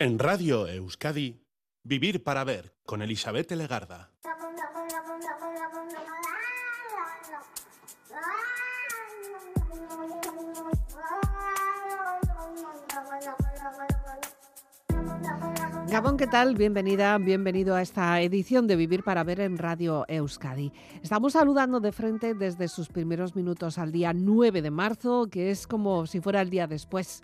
En Radio Euskadi, Vivir para Ver con Elizabeth Legarda. Gabón, ¿qué tal? Bienvenida, bienvenido a esta edición de Vivir para Ver en Radio Euskadi. Estamos saludando de frente desde sus primeros minutos al día 9 de marzo, que es como si fuera el día después.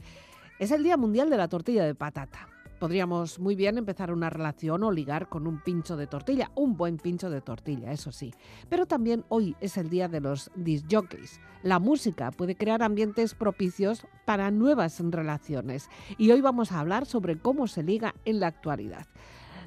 Es el Día Mundial de la Tortilla de Patata. Podríamos muy bien empezar una relación o ligar con un pincho de tortilla, un buen pincho de tortilla, eso sí. Pero también hoy es el día de los disjockeys. La música puede crear ambientes propicios para nuevas relaciones y hoy vamos a hablar sobre cómo se liga en la actualidad.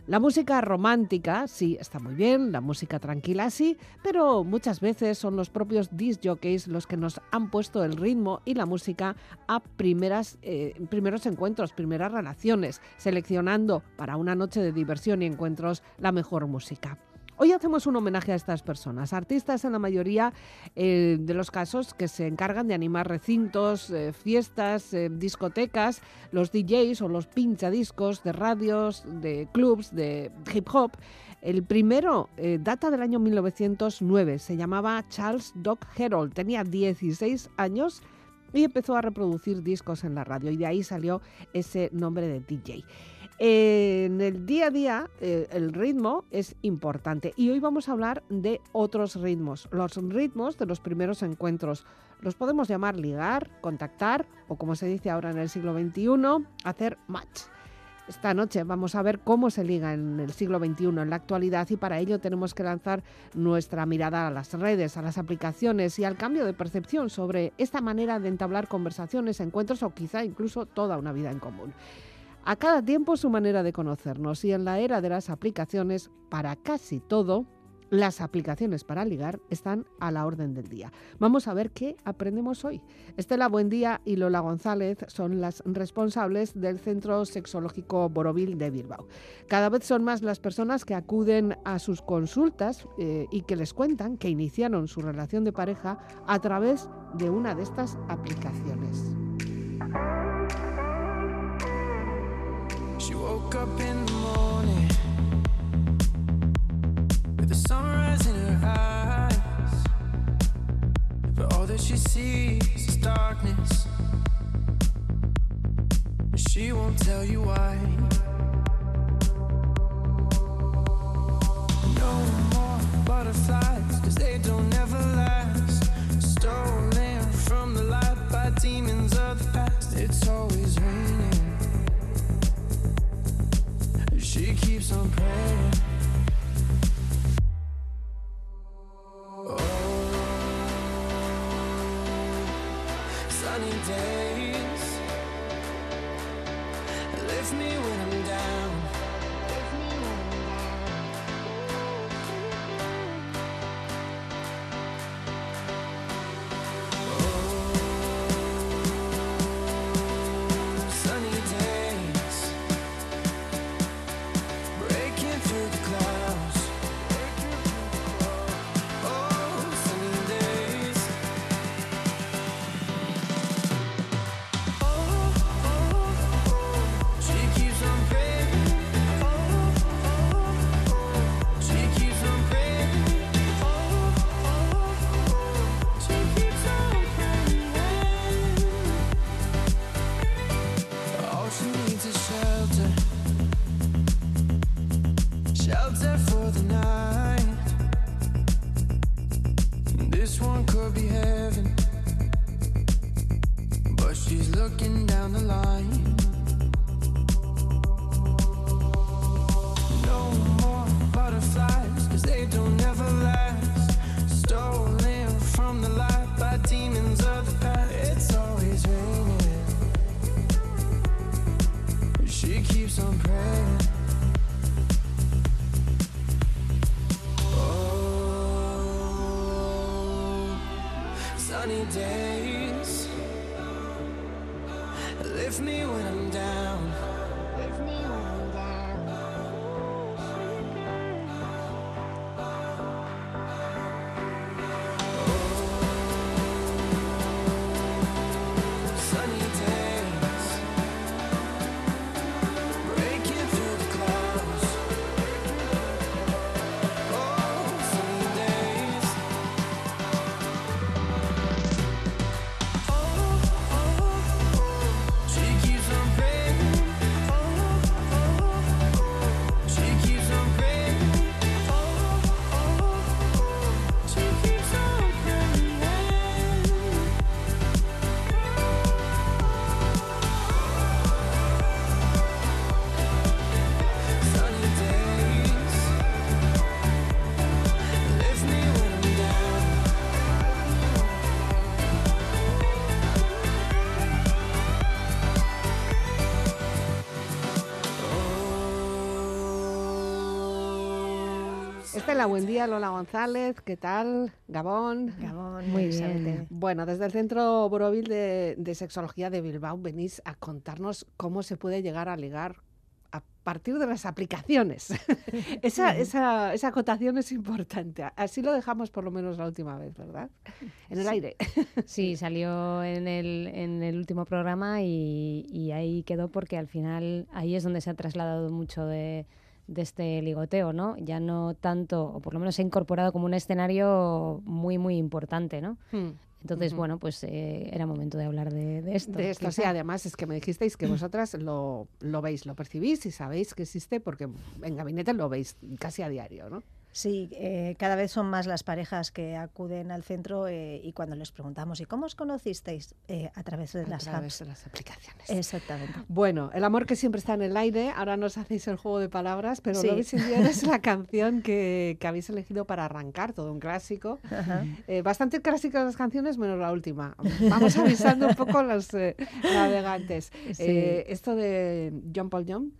La música romántica, sí, está muy bien, la música tranquila, sí, pero muchas veces son los propios disc jockeys los que nos han puesto el ritmo y la música a primeras, eh, primeros encuentros, primeras relaciones, seleccionando para una noche de diversión y encuentros la mejor música. Hoy hacemos un homenaje a estas personas, artistas en la mayoría eh, de los casos que se encargan de animar recintos, eh, fiestas, eh, discotecas, los DJs o los pinchadiscos de radios, de clubs, de hip hop. El primero data del año 1909, se llamaba Charles Doc Herold, tenía 16 años y empezó a reproducir discos en la radio y de ahí salió ese nombre de DJ. En el día a día eh, el ritmo es importante y hoy vamos a hablar de otros ritmos, los ritmos de los primeros encuentros. Los podemos llamar ligar, contactar o como se dice ahora en el siglo XXI, hacer match. Esta noche vamos a ver cómo se liga en el siglo XXI, en la actualidad, y para ello tenemos que lanzar nuestra mirada a las redes, a las aplicaciones y al cambio de percepción sobre esta manera de entablar conversaciones, encuentros o quizá incluso toda una vida en común. A cada tiempo su manera de conocernos y en la era de las aplicaciones, para casi todo, las aplicaciones para ligar están a la orden del día. Vamos a ver qué aprendemos hoy. Estela Buendía y Lola González son las responsables del Centro Sexológico Borovil de Bilbao. Cada vez son más las personas que acuden a sus consultas eh, y que les cuentan que iniciaron su relación de pareja a través de una de estas aplicaciones. She woke up in the morning with the sunrise in her eyes. But all that she sees is darkness. And she won't tell you why. No more butterflies, cause they don't ever last. Stolen from the light by demons of the past. It's always raining. She keeps on praying. Oh, sunny days lift me when I'm down. Estela, buen día. Lola González, ¿qué tal? Gabón. Gabón, muy bien. Bueno, desde el Centro Borovil de, de Sexología de Bilbao venís a contarnos cómo se puede llegar a ligar a partir de las aplicaciones. esa, esa, esa, acotación es importante. Así lo dejamos por lo menos la última vez, ¿verdad? En el sí. aire. sí, salió en el, en el último programa y, y, ahí quedó porque al final ahí es donde se ha trasladado mucho de, de este ligoteo, ¿no? Ya no tanto, o por lo menos se ha incorporado como un escenario muy, muy importante, ¿no? Hmm. Entonces, uh -huh. bueno, pues eh, era momento de hablar de, de esto. De esto, sí, además es que me dijisteis que vosotras lo, lo, veis, lo percibís y sabéis que existe porque en gabinete lo veis casi a diario, ¿no? Sí, eh, cada vez son más las parejas que acuden al centro eh, y cuando les preguntamos, ¿y cómo os conocisteis? Eh, a través de a las través apps. de las aplicaciones. Exactamente. Bueno, el amor que siempre está en el aire, ahora nos hacéis el juego de palabras, pero Sí. Love is es la canción que, que habéis elegido para arrancar, todo un clásico. Eh, bastante clásicas las canciones, menos la última. Vamos avisando un poco los eh, navegantes. Sí. Esto de John Paul John.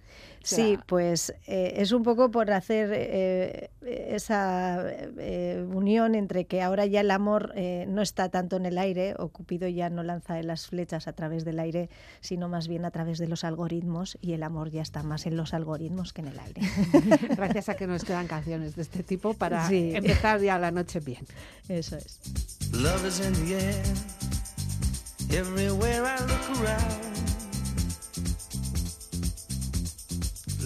Sí, pues eh, es un poco por hacer eh, esa eh, unión entre que ahora ya el amor eh, no está tanto en el aire, o Cupido ya no lanza las flechas a través del aire, sino más bien a través de los algoritmos, y el amor ya está más en los algoritmos que en el aire. Gracias a que nos quedan canciones de este tipo para Sí. empezar ya la noche bien. Eso es. Love is in the air. Everywhere I look around.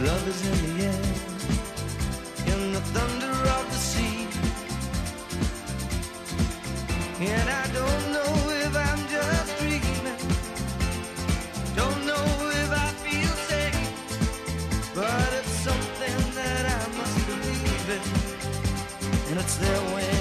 Love is in the air, in the thunder of the sea. And I don't know if I'm just dreaming. Don't know if I feel safe. But it's something that I must believe in. And it's there when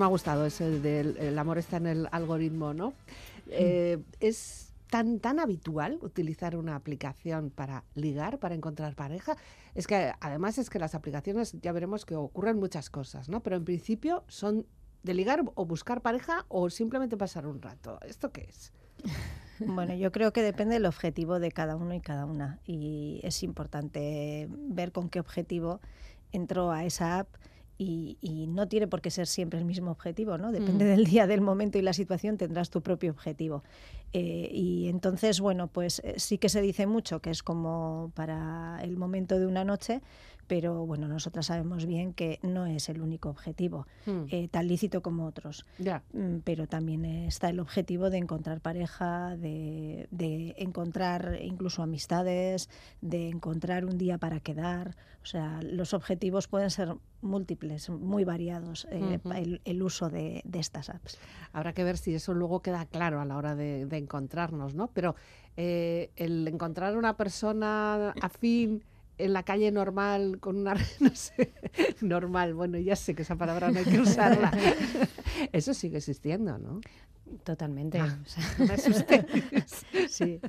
me ha gustado ese del el amor está en el algoritmo, ¿no? Eh, ¿Es tan, tan habitual utilizar una aplicación para ligar, para encontrar pareja? Es que además es que las aplicaciones ya veremos que ocurren muchas cosas, ¿no? Pero en principio son de ligar o buscar pareja o simplemente pasar un rato. ¿Esto qué es? Bueno, yo creo que depende del objetivo de cada uno y cada una. Y es importante ver con qué objetivo entró a esa app. Y, y no tiene por qué ser siempre el mismo objetivo, ¿no? Depende Mm. del día, del momento y la situación, tendrás tu propio objetivo. Eh, y entonces, bueno, pues eh, sí que se dice mucho que es como para el momento de una noche, pero bueno, nosotras sabemos bien que no es el único objetivo, Mm. eh, tan lícito como otros. Mm, pero también está el objetivo de encontrar pareja, de, de encontrar incluso amistades, de encontrar un día para quedar. O sea, los objetivos pueden ser múltiples, muy variados, eh, el, el uso de, de estas apps. Habrá que ver si eso luego queda claro a la hora de, de encontrarnos, ¿no? Pero eh, el encontrar una persona afín en la calle normal, con una, no sé, normal, bueno, ya sé que esa palabra no hay que usarla. Eso sigue existiendo, ¿no? Totalmente. Ah. o sea, No me asustéis. Sí.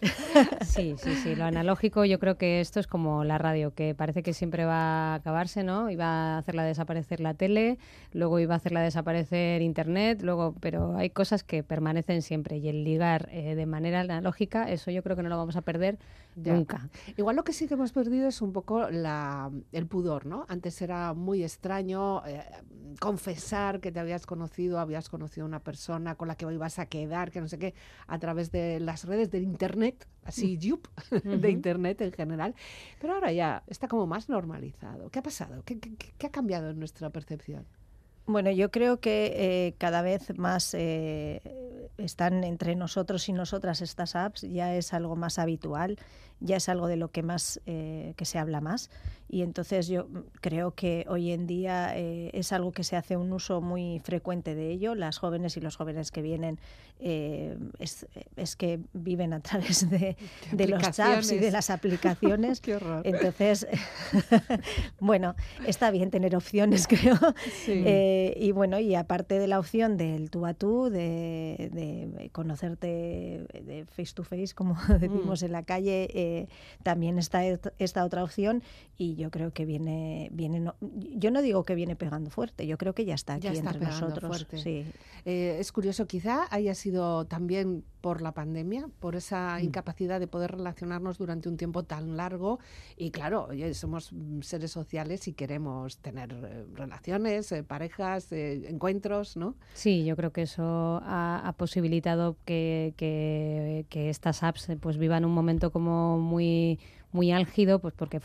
Sí, sí, sí. Lo analógico, yo creo que esto es como la radio, que parece que siempre va a acabarse, ¿no? Iba a hacerla desaparecer la tele, luego iba a hacerla desaparecer internet, luego, pero hay cosas que permanecen siempre y el ligar eh, de manera analógica, eso yo creo que no lo vamos a perder Ya. nunca. Igual lo que sí que hemos perdido es un poco la, el pudor, ¿no? Antes era muy extraño eh, confesar que te habías conocido, habías conocido a una persona con la que ibas a quedar, que no sé qué, a través de las redes del internet, así, yup, de internet en general. Pero ahora ya está como más normalizado. ¿Qué ha pasado? ¿Qué, qué- qué ha cambiado en nuestra percepción? Bueno, yo creo que eh, cada vez más eh, están entre nosotros y nosotras estas apps, ya es algo más habitual, ya es algo de lo que más eh, que se habla más y entonces yo mm, creo que hoy en día eh, es algo que se hace un uso muy frecuente de ello. Las jóvenes y los jóvenes que vienen eh, es, es que viven a través de, de los chats y de las aplicaciones. Qué horror. Entonces, bueno, está bien tener opciones, creo. Sí. Eh, y bueno, y aparte de la opción del tú a tú, de, de conocerte de face to face, como decimos en la calle, eh, también está esta otra opción y yo creo que viene, viene no- yo no digo que viene pegando fuerte, yo creo que ya está aquí Ya está entre nosotros. Sí. Eh, es curioso, quizá haya sido también por la pandemia, por esa Mm. incapacidad de poder relacionarnos durante un tiempo tan largo. Y claro, oye, somos mm, seres sociales y queremos tener eh, relaciones, eh, parejas, eh, encuentros, ¿no? Sí, yo creo que eso ha, ha posibilitado que, que- que estas apps pues vivan un momento como muy muy álgido, pues porque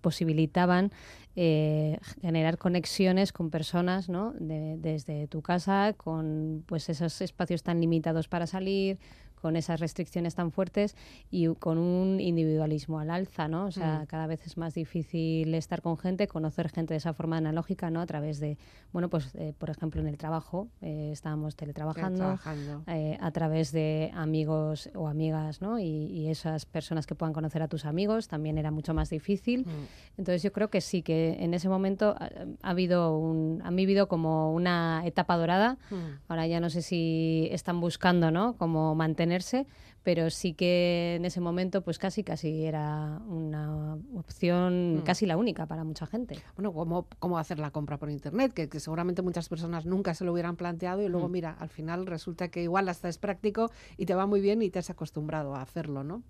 posibilitaban eh, generar conexiones con personas, ¿no? De- desde tu casa, con pues esos espacios tan limitados para salir, con esas restricciones tan fuertes y con un individualismo al alza, ¿no? O sea, Mm. cada vez es más difícil estar con gente, conocer gente de esa forma analógica, ¿no? A través de, bueno, pues, eh, por ejemplo, en el trabajo, eh, estábamos teletrabajando, Trabajando. eh, a través de amigos o amigas, ¿no? Y, y esas personas que puedan conocer a tus amigos también era mucho más difícil. Mm. Entonces yo creo que sí, que en ese momento ha, ha habido un, ha vivido como una etapa dorada. Mm. Ahora ya no sé si están buscando, ¿no? Como mantenerse, pero sí que en ese momento, pues casi, casi era una opción Mm. casi la única para mucha gente. Bueno, ¿cómo, cómo hacer la compra por internet, que, que seguramente muchas personas nunca se lo hubieran planteado y luego, Mm. mira, al final resulta que igual hasta es práctico y te va muy bien y te has acostumbrado a hacerlo, ¿no?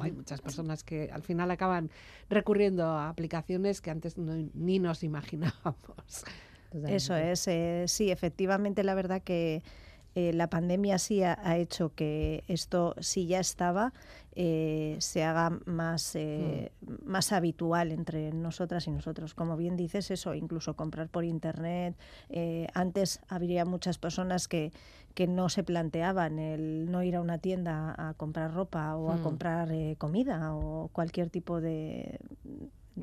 Hay muchas personas que al final acaban recurriendo a aplicaciones que antes no- ni nos imaginábamos. Eso es, eh, sí, efectivamente, la verdad que eh, la pandemia sí ha, ha hecho que esto, si ya estaba, eh, se haga más, eh, más habitual entre nosotras y nosotros. Como bien dices, eso, incluso comprar por internet. eh, antes habría muchas personas que, que no se planteaban el no ir a una tienda a comprar ropa o a Mm. comprar comida o cualquier tipo de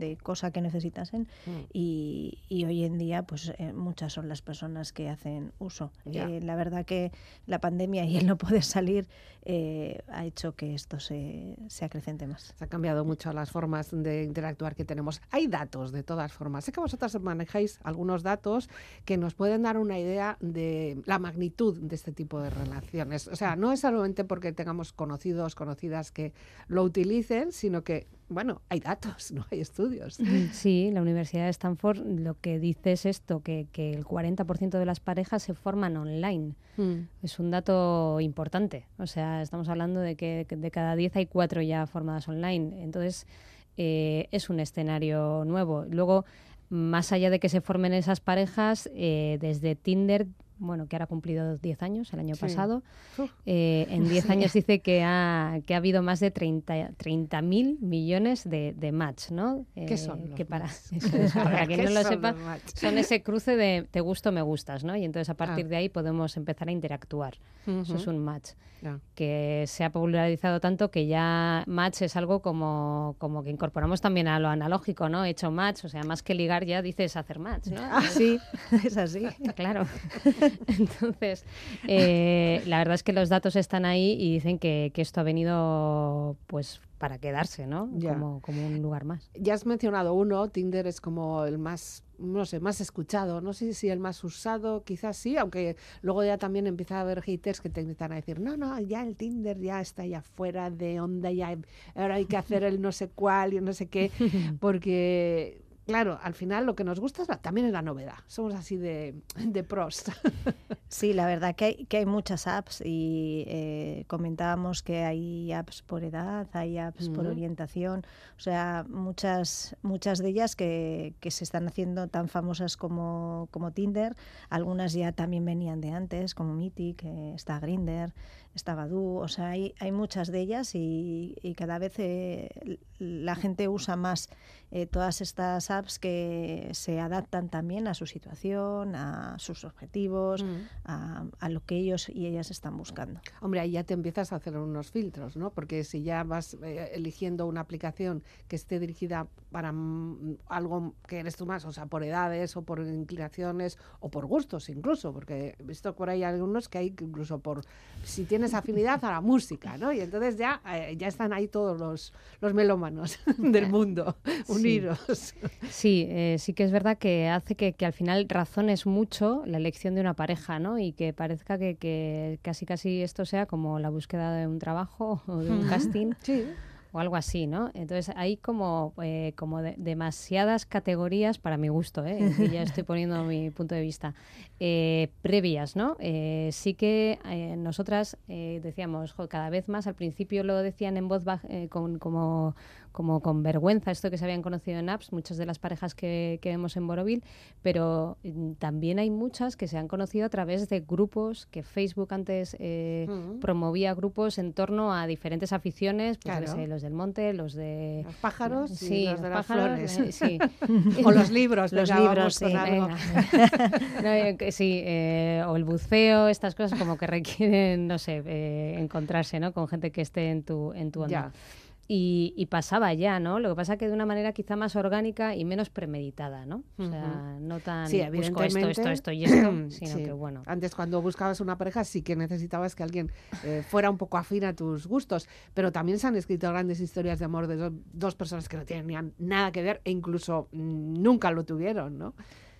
de cosa que necesitasen Mm. y, y hoy en día pues eh, muchas son las personas que hacen uso. Eh, la verdad que la pandemia y el no poder salir eh, ha hecho que esto se, se acrecente más. Se han cambiado mucho las formas de interactuar que tenemos. Hay datos de todas formas. Sé que vosotras manejáis algunos datos que nos pueden dar una idea de la magnitud de este tipo de relaciones. O sea, no es solamente porque tengamos conocidos, conocidas que lo utilicen, sino que bueno, hay datos, no hay estudios. Sí, la Universidad de Stanford lo que dice es esto, que, que el 40% de las parejas se forman online. Mm. Es un dato importante. O sea, estamos hablando de que de cada 10 hay 4 ya formadas online. Entonces, eh, es un escenario nuevo. Luego, más allá de que se formen esas parejas, eh, desde Tinder bueno, que ahora ha cumplido 10 años el año Sí. pasado. Eh, en 10 años dice que ha, que ha habido más de 30 mil millones de, de match, ¿no? ¿Qué Eh, son los que para, es, para quien ¿Qué no lo sepa, son ese cruce de te gusto, me gustas, ¿no? Y entonces a partir Ah. de ahí podemos empezar a interactuar. Eso es un match que se ha popularizado tanto que ya match es algo como, como que incorporamos también a lo analógico, ¿no? He hecho match, o sea, más que ligar ya dices hacer match, ¿no? Ah, sí, es así. Claro. Entonces, eh, la verdad es que los datos están ahí y dicen que, que esto ha venido pues para quedarse, ¿no? Ya. Como, como un lugar más. Ya has mencionado uno, Tinder es como el más, no sé, más escuchado. No sé si el más usado, quizás sí, aunque luego ya también empieza a haber haters que te empiezan a decir, no, no, ya el Tinder ya está ya fuera de onda, ya ahora hay que hacer el no sé cuál y no sé qué, porque... Claro, al final lo que nos gusta es la- también es la novedad. Somos así de, de pros. Sí, la verdad que hay, que hay muchas apps y eh, comentábamos que hay apps por edad, hay apps por orientación, o sea, muchas, muchas de ellas que, que se están haciendo tan famosas como, como Tinder, algunas ya también venían de antes, como Mythic, eh, está Grinder, está Badoo, o sea, hay, hay muchas de ellas y, y cada vez eh, la gente usa más eh, todas estas apps que se adaptan también a su situación, a sus objetivos, a, a lo que ellos y ellas están buscando. Hombre, ahí ya te empiezas a hacer unos filtros, ¿no? Porque si ya vas eh, eligiendo una aplicación que esté dirigida para mm, algo que eres tú más, o sea, por edades o por inclinaciones o por gustos incluso, porque he visto por ahí algunos que hay incluso por si tienes afinidad a la música, ¿no? Y entonces ya, eh, ya están ahí todos los, los melómanos del mundo Sí, eh, sí que es verdad que hace que, que al final razones mucho la elección de una pareja, ¿no? Y que parezca que, que casi casi esto sea como la búsqueda de un trabajo o de un casting Sí. o algo así, ¿no? Entonces hay como, eh, como de- demasiadas categorías para mi gusto, ¿eh? Y ya estoy poniendo mi punto de vista, eh, previas, ¿no? Eh, sí que eh, nosotras eh, decíamos, "Jo, cada vez más, al principio lo decían en voz baja, eh, con, como, como con vergüenza, esto que se habían conocido en apps, muchas de las parejas que, que vemos en Borovil, pero mm, también hay muchas que se han conocido a través de grupos que Facebook antes eh, promovía grupos en torno a diferentes aficiones, pues Claro. sé, los del monte, los de Los pájaros y sí, los los de las pájaros, flores. eh, sí. o los libros. Los libros, sí, algo. Venga. No, eh, sí, eh, o el buceo, estas cosas como que requieren, no sé, eh, encontrarse, ¿no? Con gente que esté en tu, en tu onda. Ya. Y, y pasaba ya, ¿no? Lo que pasa que de una manera quizá más orgánica y menos premeditada, ¿no? O sea, no tan Sí, busco esto, esto, esto y esto, sino Sí. que bueno. Antes cuando buscabas una pareja sí que necesitabas que alguien eh, fuera un poco afín a tus gustos, pero también se han escrito grandes historias de amor de do- dos personas que no tenían nada que ver e incluso mm, nunca lo tuvieron, ¿no?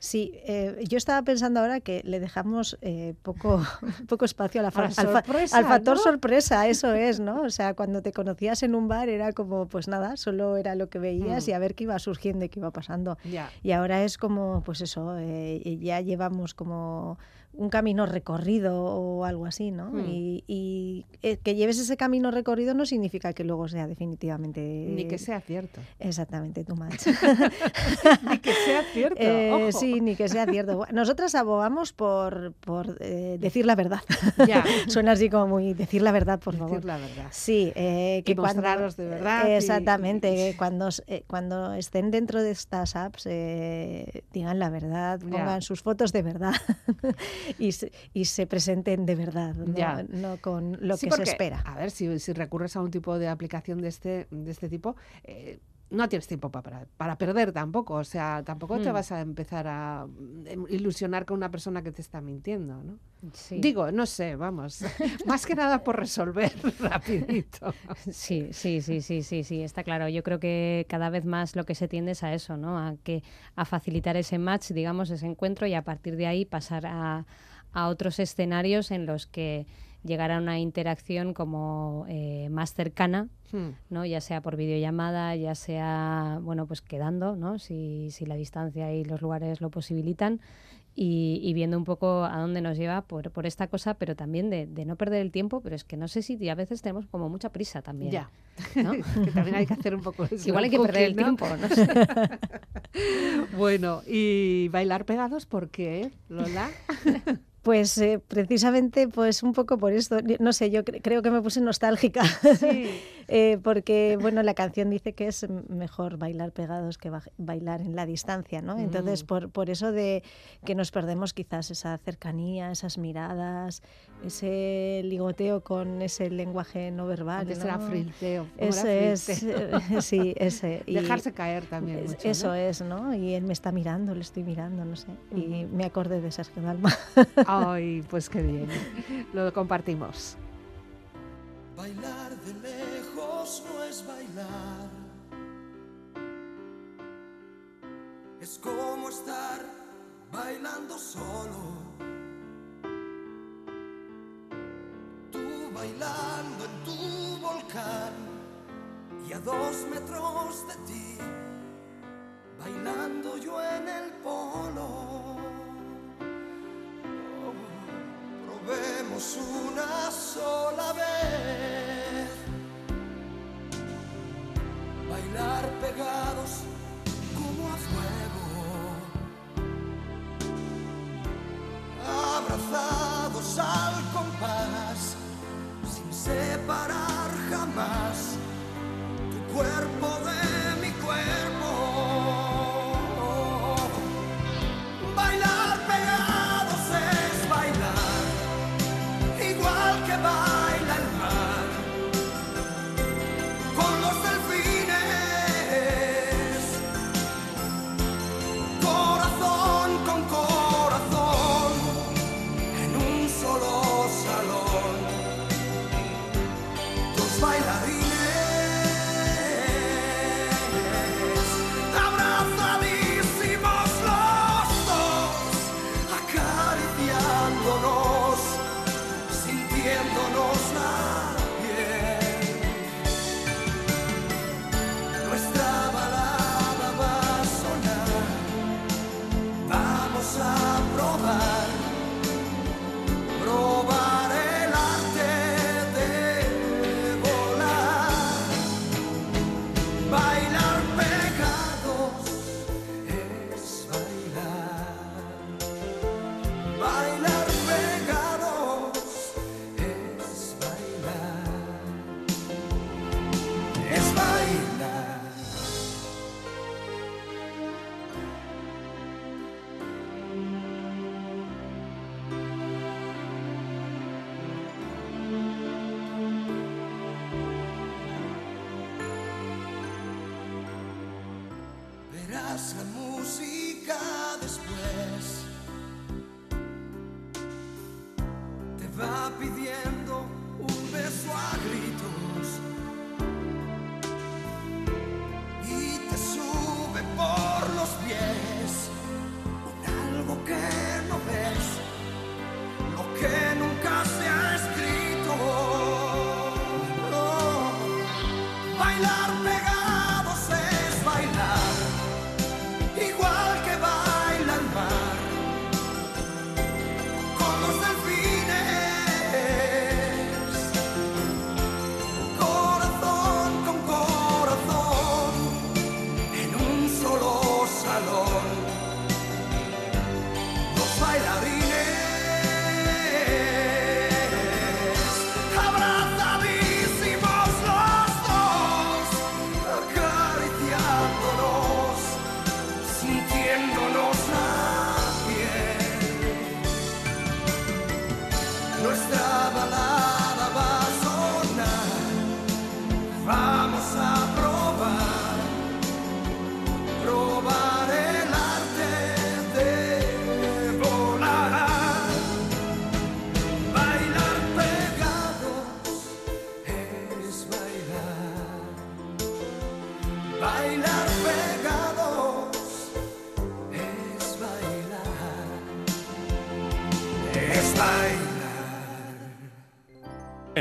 Sí, eh, yo estaba pensando ahora que le dejamos eh, poco, poco espacio a la A la sorpresa, al factor ¿no? sorpresa, eso es, ¿no? O sea, cuando te conocías en un bar era como, pues nada, solo era lo que veías Mm. y a ver qué iba surgiendo y qué iba pasando. Y ahora es como, pues eso, eh, ya llevamos como un camino recorrido o algo así, ¿no? Hmm. Y, y, eh, que lleves ese camino recorrido no significa que luego sea definitivamente... Ni que sea cierto. Exactamente, tu match. Ni que sea cierto. Eh, ojo. sí, ni que sea cierto. Nosotras abogamos por, por eh, decir la verdad. Ya. Suena así como muy decir la verdad, por favor. Decir la verdad. Sí, eh, que Y mostraros de verdad y- Exactamente, que cuando, cuando estén dentro de estas apps eh, digan la verdad, Ya. pongan sus fotos de verdad y, se, y se presenten de verdad, no, Ya. no con lo Sí, que se espera. A ver, si, si recurres a un tipo de aplicación de este, de este tipo, eh, no tienes tiempo pa- para, para perder tampoco. O sea, tampoco te Hmm. vas a empezar a mm, ilusionar con una persona que te está mintiendo, ¿no? Sí. Digo, no sé, vamos. Más que nada por resolver rapidito. Sí, sí, sí, sí, sí, sí, está claro. Yo creo que cada vez más lo que se tiende es a eso, ¿no? A que a facilitar ese match, digamos, ese encuentro y a partir de ahí pasar a, a otros escenarios en los que llegar a una interacción como eh, más cercana, Hmm. ¿no? Ya sea por videollamada, ya sea, bueno, pues quedando, ¿no? Si, si la distancia y los lugares lo posibilitan. Y, y viendo un poco a dónde nos lleva por, por esta cosa, pero también de, de no perder el tiempo, pero es que no sé si a veces tenemos como mucha prisa también. Ya. ¿no? que también hay que hacer un poco eso. Igual hay que perder el tiempo, no sé. Bueno, y bailar pegados, ¿por qué, Lola? Pues eh, precisamente, pues un poco por esto, no sé, yo cre- creo que me puse nostálgica, Sí. Eh, porque bueno, la canción dice que es mejor bailar pegados que baj- bailar en la distancia, ¿no? Entonces, Mm. por, por eso de que nos perdemos quizás esa cercanía, esas miradas, ese ligoteo con ese lenguaje no verbal. Antes ¿no? era frilteo. ¿cómo era Ese es, eh, sí, ese. y- Dejarse caer también. es- mucho, eso ¿no? es, ¿no? Y él me está mirando, le estoy mirando, no sé. Y me acordé de Sergio Dalma. Ay, pues qué bien. Lo compartimos. Bailar de lejos no es bailar. Es como estar bailando solo. Tú bailando en tu volcán y a dos metros de ti, bailando yo en el una sola vez.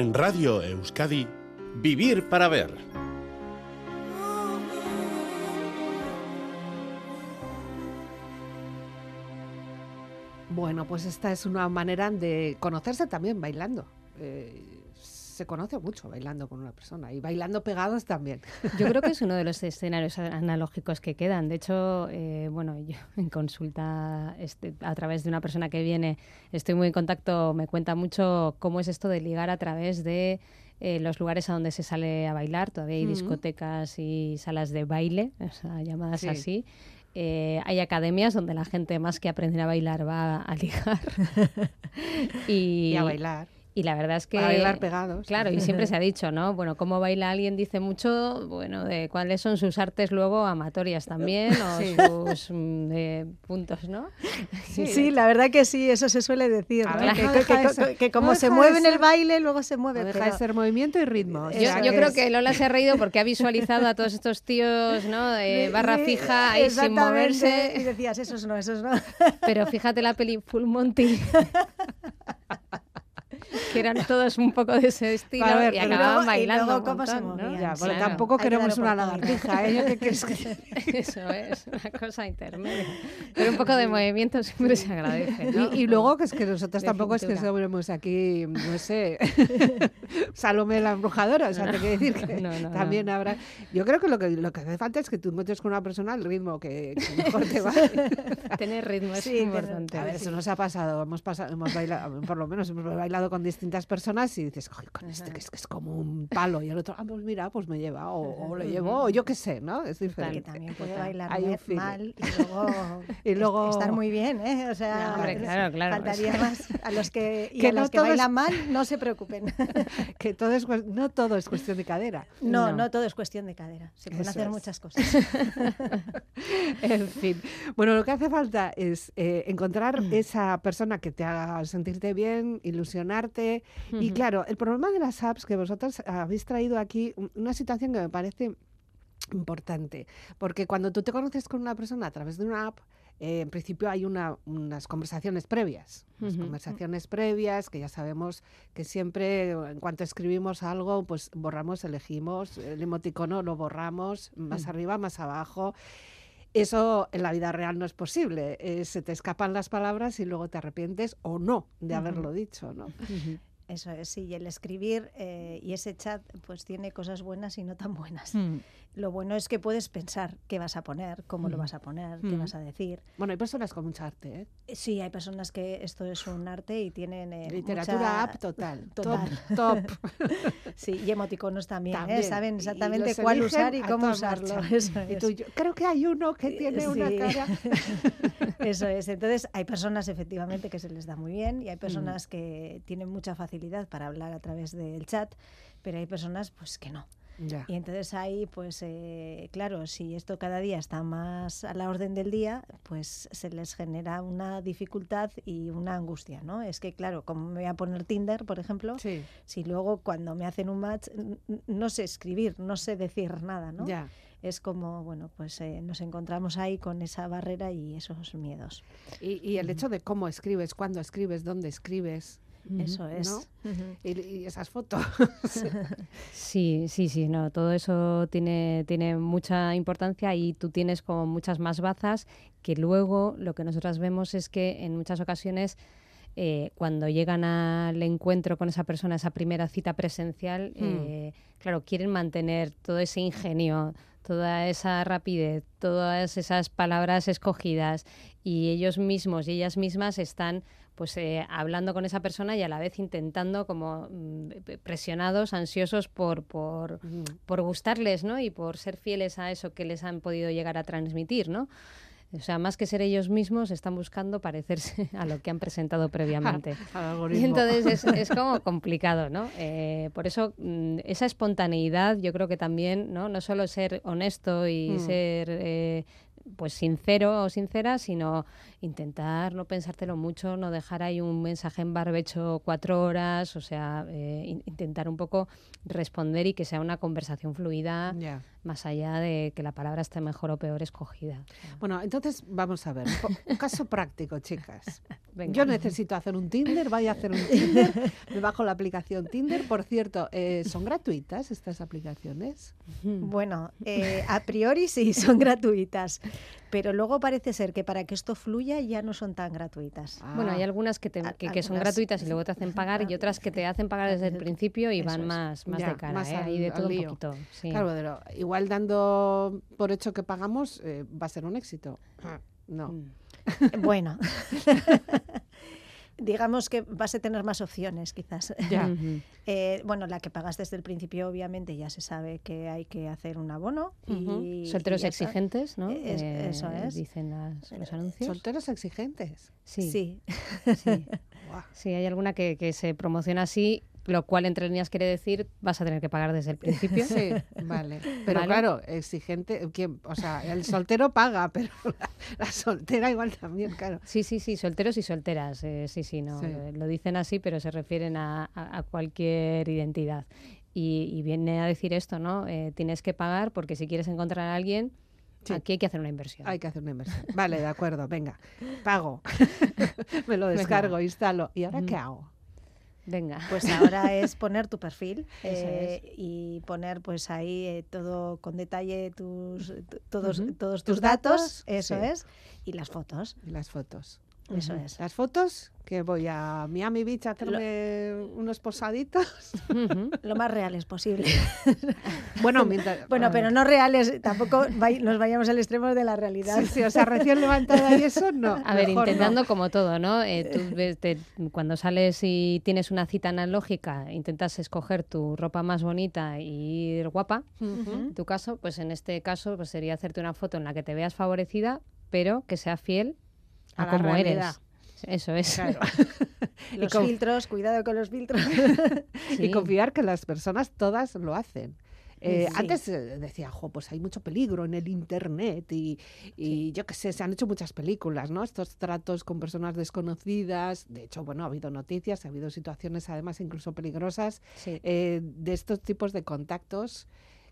En Radio Euskadi, Vivir para Ver. Bueno, pues esta es una manera de conocerse también bailando. Eh, se conoce mucho bailando con una persona y bailando pegados también. Yo creo que es uno de los escenarios analógicos que quedan. De hecho, eh, bueno, yo en consulta este, a través de una persona que viene, estoy muy en contacto, me cuenta mucho cómo es esto de ligar a través de eh, los lugares a donde se sale a bailar. Todavía hay discotecas y salas de baile, o sea, llamadas Sí. así. Eh, hay academias donde la gente más que aprender a bailar va a ligar. y, Y a bailar. Y la verdad es que... bailar pegados. Claro, y siempre se ha dicho, ¿no? Bueno, cómo baila alguien dice mucho, bueno, de cuáles son sus artes luego amatorias también o Sí. sus mm, eh, puntos, ¿no? Sí, la verdad que sí, eso se suele decir, A ¿no? ver, que, no no como se mueve en el baile, luego se mueve. deja pero- de ser movimiento y ritmo. o Yo, sea yo creo es- que Lola se ha reído porque ha visualizado a todos estos tíos, ¿no? Barra sí, fija ahí sin exactamente, Y moverse. decías, esos no, esos no. Pero fíjate la peli Full Monty. que eran todos un poco de ese estilo A ver, y acababan luego- y bailando. luego un cómo se montón, ¿no? movían. Ya, porque Claro. tampoco Hay que queremos una lagartija, ¿eh? Yo qué quieres que- Eso es, una cosa intermedia. Pero un poco de movimiento siempre se agradece, ¿no? Y, y luego que es que nosotros De tampoco es que somos aquí, no sé, Salomé la embrujadora, o sea, te quiero decir que No, no, también no. habrá... Yo creo que lo, que lo que hace falta es que tú encuentres con una persona el ritmo que, que mejor te va. Tener ritmo es Sí, tener- importante. A ver, eso nos ha pasado, hemos pasado, hemos bailado, por lo menos hemos bailado con distintas personas y dices, "Joder, con este que es, que es como un palo y el otro, ah, pues mira, pues me lleva, o, o le llevo, o yo qué sé, ¿no? Es diferente. también puede bailar Hay un mal y luego, Y est- luego- estar muy bien, ¿eh? O sea, No, claro, claro, faltaría eso. más. A los que, y Que a no los que todo es- bailan mal, no se preocupen. Que todo es, no todo es cuestión de cadera. No, No. no, todo es cuestión de cadera. Se pueden Eso hacer es. muchas cosas. en fin. Bueno, lo que hace falta es eh, encontrar esa persona que te haga sentirte bien, ilusionarte. Y Ujú. claro, el problema de las apps que vosotros habéis traído aquí, un- una situación que me parece importante, porque cuando tú te conoces con una persona a través de una app, eh, en principio hay una- unas conversaciones previas, unas Ujú. conversaciones previas que ya sabemos que siempre en cuanto escribimos algo, pues borramos, elegimos, el emoticono lo borramos, más arriba, más abajo. Eso en la vida real no es posible. eh, se te escapan las palabras y luego te arrepientes o no de haberlo dicho, ¿no? Eso es, sí, y el escribir eh, y ese chat pues tiene cosas buenas y no tan buenas. Mm. Lo bueno es que puedes pensar qué vas a poner, cómo lo vas a poner, qué Mm. vas a decir. Bueno, hay personas con mucha arte, ¿eh? Eh, Sí, hay personas que esto es un arte y tienen eh, Literatura mucha- app total. total. Top, top. Sí, y emoticonos también, ¿eh? También. saben exactamente cuál usar y cómo usarlo. Y tú, yo creo que hay uno que tiene una cara. Eso es. Entonces, hay personas efectivamente que se les da muy bien y Mm. hay personas que tienen mucha facilidad para hablar a través del chat, pero hay personas pues que no. Ya. Y entonces ahí, pues eh, claro, si esto cada día está más a la orden del día, pues se les genera una dificultad y una angustia, ¿no? Es que claro, como me voy a poner Tinder, por ejemplo, Sí, si luego cuando me hacen un match no sé escribir, no sé decir nada, ¿no? ya. Es como, bueno, pues eh, nos encontramos ahí con esa barrera y esos miedos. Y, y el hecho de cómo escribes, cuándo escribes, dónde escribes. Eso es. Y, y esas fotos. Sí, sí, sí, no, todo eso tiene, tiene mucha importancia y tú tienes como muchas más bazas que luego lo que nosotras vemos es que en muchas ocasiones eh, cuando llegan al encuentro con esa persona, esa primera cita presencial, eh, claro, quieren mantener todo ese ingenio, toda esa rapidez, todas esas palabras escogidas y ellos mismos y ellas mismas están pues eh, hablando con esa persona y a la vez intentando como mm, presionados, ansiosos por, por, por gustarles, ¿no? Y por ser fieles a eso que les han podido llegar a transmitir, ¿no? O sea, más que ser ellos mismos, están buscando parecerse a lo que han presentado previamente. Y entonces es, es como complicado, ¿no? Eh, por eso mm, esa espontaneidad yo creo que también, ¿no? No solo ser honesto y Mm. ser eh, pues sincero o sincera, sino intentar no pensártelo mucho, no dejar ahí un mensaje en barbecho cuatro horas, o sea, eh, in- intentar un poco responder y que sea una conversación fluida, más allá de que la palabra esté mejor o peor escogida. O sea, Bueno, entonces vamos a ver. Un, caso práctico, chicas. Venga. Yo necesito hacer un Tinder, vaya a hacer un Tinder, me bajo la aplicación Tinder. Por cierto, eh, ¿son gratuitas estas aplicaciones? Bueno, eh, a priori sí, son gratuitas, pero luego parece ser que para que esto fluya ya no son tan gratuitas. Bueno, hay Ah, algunas que, te- que, que son algunas gratuitas y luego te hacen pagar y otras que te hacen pagar desde el principio y van es. más, más Ya, de cara. más ¿eh? al- Hay de todo un poquito. sí. Claro, pero igual dando por hecho que pagamos eh, va a ser un éxito. No. Mm. Bueno, digamos que vas a tener más opciones quizás. Ya. Eh, bueno, la que pagas desde el principio obviamente ya se sabe que hay que hacer un abono. Y, Solteros y ya está. exigentes, ¿no? Es- eso es. Dicen las- los anuncios. Solteros exigentes. Sí, Sí. Sí, hay alguna que, que se promociona así, lo cual entre líneas quiere decir vas a tener que pagar desde el principio. Sí, vale. Pero Vale. claro, exigente, ¿quién? o sea, el soltero paga, pero la, la soltera igual también, claro. Sí, sí, sí, solteros y solteras. eh, sí, sí, no. Sí. eh, Lo dicen así, pero se refieren a, a- a cualquier identidad. Y, y viene a decir esto, ¿no? Eh, tienes que pagar porque si quieres encontrar a alguien, Sí. aquí hay que hacer una inversión. Hay que hacer una inversión. Vale, de acuerdo, venga, pago. Me lo descargo, instalo. ¿Y ahora qué hago? Venga. Pues ahora es poner tu perfil eh, y poner pues ahí eh, todo con detalle tus tu- todos, todos Tus tus datos, datos, eso sí. es, y las fotos, Y las fotos. Eso es. Las fotos, que voy a Miami Beach a hacerme unos posaditos. Lo más reales posible. Bueno, mientras... bueno, pero no reales, tampoco nos vayamos al extremo de la realidad. Sí, sí, o sea, recién levantada y eso, no. A ver, no. intentando como todo, ¿no? Eh, tú ves, te- cuando sales y tienes una cita analógica, intentas escoger tu ropa más bonita y ir guapa. En tu caso, pues en este caso pues sería hacerte una foto en la que te veas favorecida, pero que sea fiel a, cómo eres. Eso es. Claro. Los y, filtros, cuidado con los filtros. Sí. y confiar que las personas todas lo hacen. Eh, Sí. Antes eh, decía, jo, pues hay mucho peligro en el Internet y, y yo qué sé, se han hecho muchas películas, ¿no? Estos tratos con personas desconocidas. De hecho, bueno, ha habido noticias, ha habido situaciones además incluso peligrosas eh, de estos tipos de contactos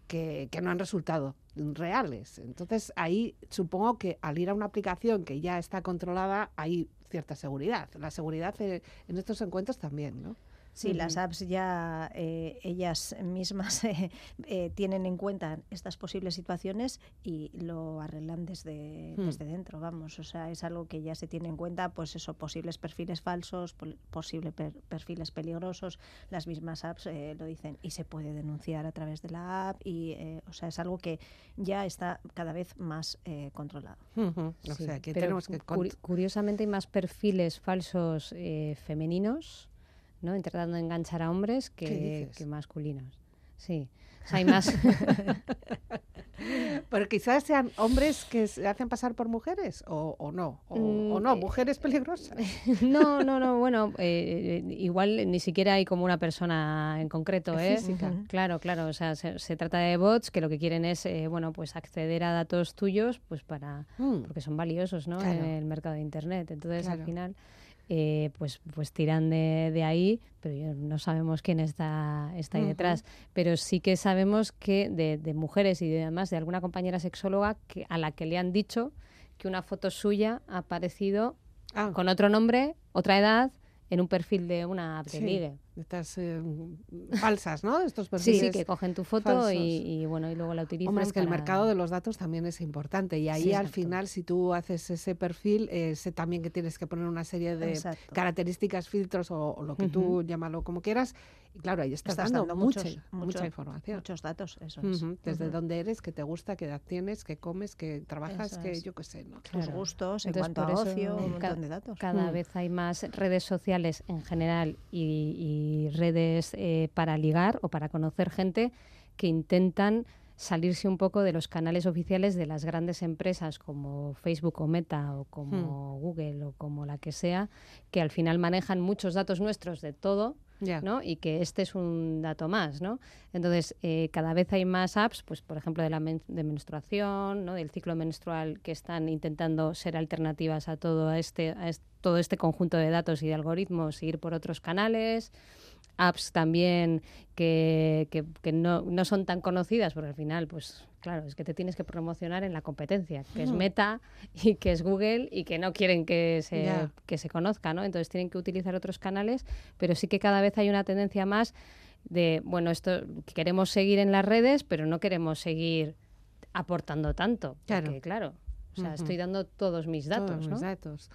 que, que no han resultado reales. Entonces ahí supongo que al ir a una aplicación que ya está controlada hay cierta seguridad. La seguridad eh, en estos encuentros también, ¿no? Sí, las apps ya eh, ellas mismas eh, eh, tienen en cuenta estas posibles situaciones y lo arreglan desde, Hmm. desde dentro, vamos. O sea, es algo que ya se tiene en cuenta, pues eso, posibles perfiles falsos, pol- posibles per- perfiles peligrosos, las mismas apps eh, lo dicen y se puede denunciar a través de la app y, eh, o sea, es algo que ya está cada vez más eh, controlado. O Sí, sea, que pero tenemos que... curi- cont- curiosamente hay más perfiles falsos eh, femeninos, ¿no? Intentando enganchar a hombres ¿Qué que, que masculinos. Sí. O sea, hay más. Pero quizás sean hombres que se hacen pasar por mujeres o, o no. O, o Mm, no, eh, mujeres peligrosas. no, no, no. Bueno, eh, eh, igual ni siquiera hay como una persona en concreto, ¿eh? Física. Claro, claro. O sea, se, se trata de bots que lo que quieren es, eh, bueno, pues acceder a datos tuyos, pues para Mm. porque son valiosos, ¿no? Claro. En el mercado de internet. Entonces, Claro. al final, eh, pues, pues tiran de, de ahí, pero no sabemos quién está, está ahí detrás. Pero sí que sabemos que de, de mujeres y de, además de alguna compañera sexóloga que, a la que le han dicho que una foto suya ha aparecido Ah, con otro nombre, otra edad, en un perfil de una app de Sí. ligue. Estas eh, falsas, ¿no? Estos Sí, perfiles. sí, que cogen tu foto y, y, bueno, y luego la utilizan. Hombre, es que el mercado de los datos también es importante y ahí Sí, al final si tú haces ese perfil, eh, sé también que tienes que poner una serie de Exacto. características, filtros o, o lo que tú llámalo como quieras y claro, ahí estás, Estás dando, dando mucha, muchos- mucha información. Muchos datos, eso es. Desde dónde eres, qué te gusta, qué edad tienes, qué comes, qué trabajas, qué yo qué sé, ¿no? Tus gustos en Entonces, cuanto a ocio, un montón de datos. Cada Mm. vez hay más redes sociales en general y, y redes eh, para ligar o para conocer gente que intentan salirse un poco de los canales oficiales de las grandes empresas como Facebook o Meta o como Google o como la que sea, que al final manejan muchos datos nuestros de todo. Y que este es un dato más, ¿no? Entonces, eh, cada vez hay más apps, pues, por ejemplo, de la men- de menstruación, ¿no? Del ciclo menstrual, que están intentando ser alternativas a todo este, a es- todo este conjunto de datos y de algoritmos, y ir por otros canales. Apps también que, que- que no, no son tan conocidas, porque al final, pues claro, es que te tienes que promocionar en la competencia, que es. Meta y que es Google y que no quieren que se, que se conozca, ¿no? Entonces tienen que utilizar otros canales, pero sí que cada vez hay una tendencia más de, bueno, esto que queremos seguir en las redes, pero no queremos seguir aportando tanto. Claro. Porque, claro, o sea, estoy dando todos mis datos, Todos ¿no? mis datos.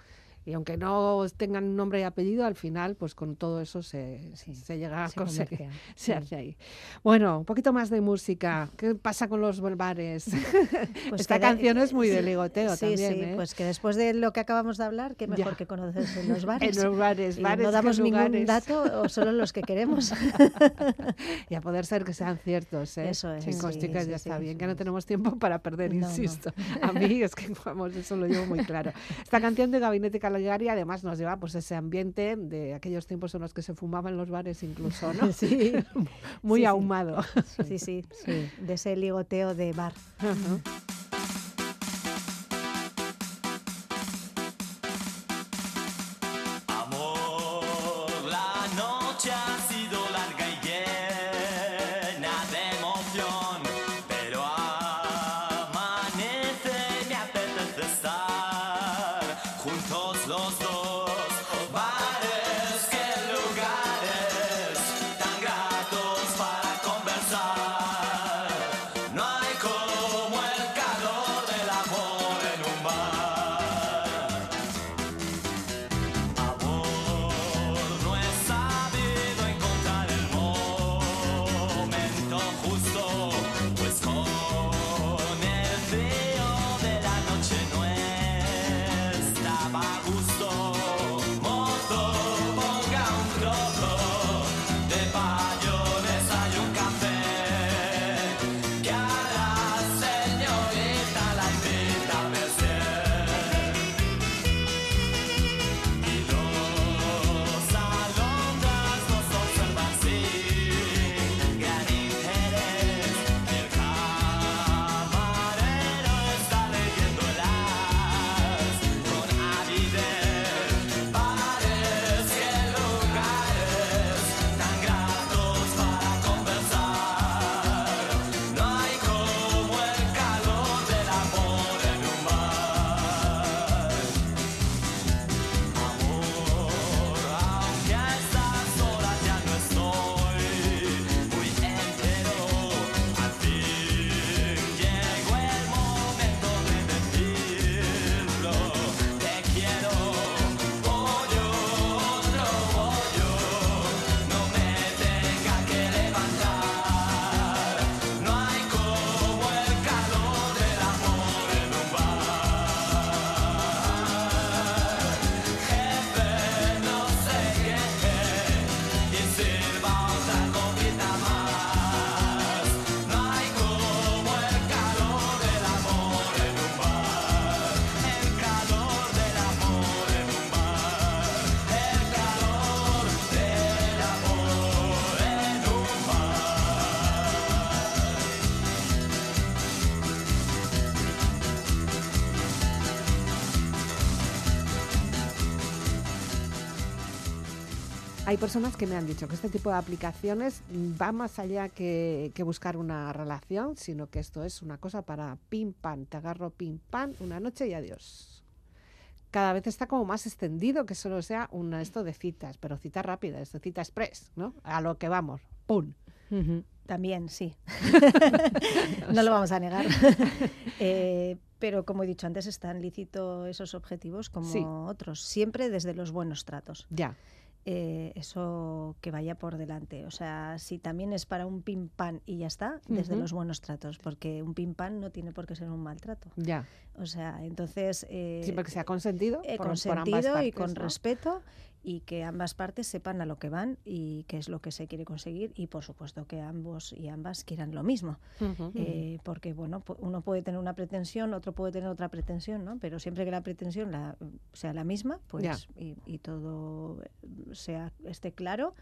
Y aunque no tengan nombre y apellido, al final, pues con todo eso se, Sí, se llega a se conseguir. Se Sí. hace ahí. Bueno, un poquito más de música. ¿Qué pasa con los bares? Pues Esta canción es muy de sí, ligoteo sí, también, sí, ¿eh? pues que después de lo que acabamos de hablar, qué mejor Ya. que conocerse en los bares. En los bares, Y bares no damos ningún dato o solo los que queremos. Y a poder ser que sean ciertos, ¿eh? Eso es, chicas, sí, ya está bien, que no tenemos tiempo para perder, No, no. insisto. A mí es que, vamos, eso lo llevo muy claro. Esta canción de Gabinete Caligari además nos lleva pues ese ambiente de aquellos tiempos en los que se fumaba en los bares incluso, ¿no? Sí, Muy sí, sí. ahumado. sí, sí, de ese ligoteo de bar. Hay personas que me han dicho que este tipo de aplicaciones va más allá que, que buscar una relación, sino que esto es una cosa para pim pam, te agarro pim pam, una noche y adiós. Cada vez está como más extendido que solo sea una esto de citas, pero cita rápida, esto cita express, ¿no? A lo que vamos, pum. También, sí. no lo vamos a negar. Eh, pero como he dicho antes, es tan lícito esos objetivos como Sí. otros, siempre desde los buenos tratos. Ya, eh, eso que vaya por delante. O sea, si también es para un pim pam y ya está, desde los buenos tratos, porque un pim pam no tiene por qué ser un maltrato. ya. O sea, entonces eh, Siempre que sea consentido, eh, por, por ambas consentido y con ¿no? respeto y que ambas partes sepan a lo que van y qué es lo que se quiere conseguir y por supuesto que ambos y ambas quieran lo mismo. Eh, porque bueno, uno puede tener una pretensión, otro puede tener otra pretensión, ¿no? Pero siempre que la pretensión la, sea la misma, pues y, y todo sea esté claro,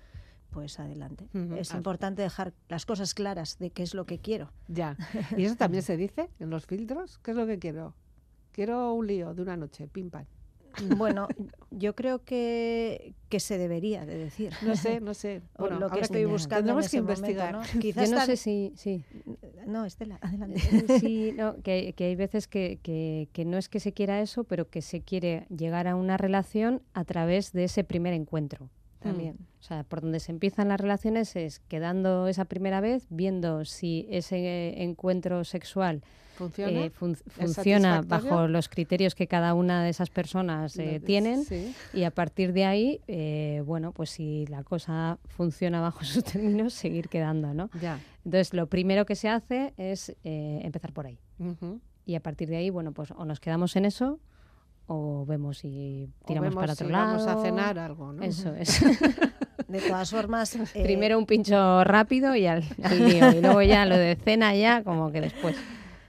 pues adelante. Es Ah. importante dejar las cosas claras de qué es lo que quiero. Ya. ¿Y eso también se dice en los filtros? ¿Qué es lo que quiero? Quiero un lío de una noche, pim pam. Bueno, yo creo que, que se debería de decir. No sé, no sé. Bueno, lo que estoy buscando en tendremos que momento, investigar. ¿no? Yo Quizás no tan- sé si... Sí. No, Estela, adelante. Sí, no, que, que hay veces que, que- que no es que se quiera eso, pero que se quiere llegar a una relación a través de ese primer encuentro. También. O sea, por donde se empiezan las relaciones es quedando esa primera vez, viendo si ese encuentro sexual ¿Funciona? eh, fun- funciona bajo los criterios que cada una de esas personas eh, No, tienen sí. y a partir de ahí, eh, bueno, pues si la cosa funciona bajo sus términos, seguir quedando, ¿no? Ya. Entonces, lo primero que se hace es eh, empezar por ahí. Y a partir de ahí, bueno, pues o nos quedamos en eso o vemos si O tiramos vemos para otro si lado. vamos a cenar algo, ¿no? Eso es. De todas formas, eh, Primero un pincho rápido y al, al lío. Y luego ya lo de cena ya como que después.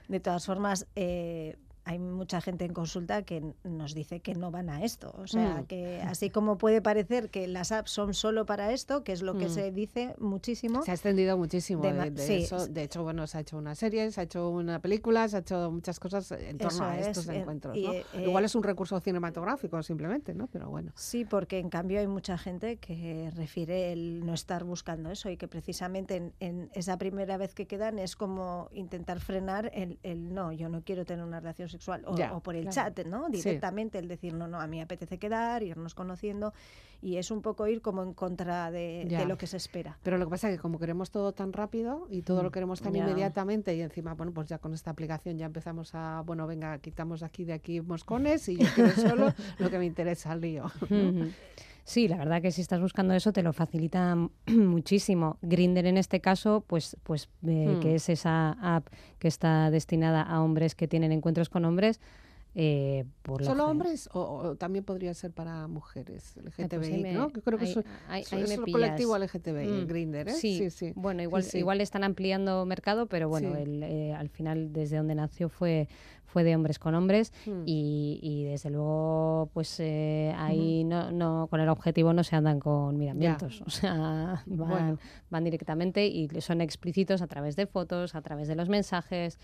de todas formas, eh, hay mucha gente en consulta que nos dice que no van a esto. O sea, Mm. que así como puede parecer que las apps son solo para esto, que es lo que Mm. se dice muchísimo, Se ha extendido muchísimo. De, de sí. eso. de hecho, bueno, se ha hecho una serie, se ha hecho una película, se ha hecho muchas cosas en torno Eso a es, estos eh, encuentros. y, ¿no? eh, Igual es un recurso cinematográfico simplemente, ¿no? Pero bueno. Sí, porque en cambio hay mucha gente que refiere el no estar buscando eso y que precisamente en, en esa primera vez que quedan es como intentar frenar el, el no, yo no quiero tener una relación sexual o, Ya, o por el claro. chat, ¿no? Directamente el decir no, no, a mí me apetece quedar, irnos conociendo y es un poco ir como en contra de, lo que se espera. Pero lo que pasa es que como queremos todo tan rápido y todo lo queremos tan ya. inmediatamente y encima, bueno, pues ya con esta aplicación ya empezamos a, bueno, venga, quitamos aquí de aquí moscones y yo quiero solo lo que me interesa, lío. ¿no? Sí, la verdad que si estás buscando eso te lo facilita muchísimo. Grinder en este caso, pues, pues eh, Hmm. que es esa app que está destinada a hombres que tienen encuentros con hombres. Eh, por ¿Solo hombres o, o también podría ser para mujeres pues ahí LGTBI, me- ¿no? Que creo que ahí- es, un- ahí- es- ahí es me un pillas. colectivo LGTBI, el Mm, Grindr, ¿eh? Sí, sí, sí. Bueno, igual, sí. igual están ampliando mercado, pero bueno, el, eh, al final desde donde nació fue, fue de hombres con hombres Mm. y, y desde luego pues eh, ahí no, no con el objetivo no se andan con miramientos, o sea, van, Bueno. van directamente y son explícitos a través de fotos, a través de los mensajes,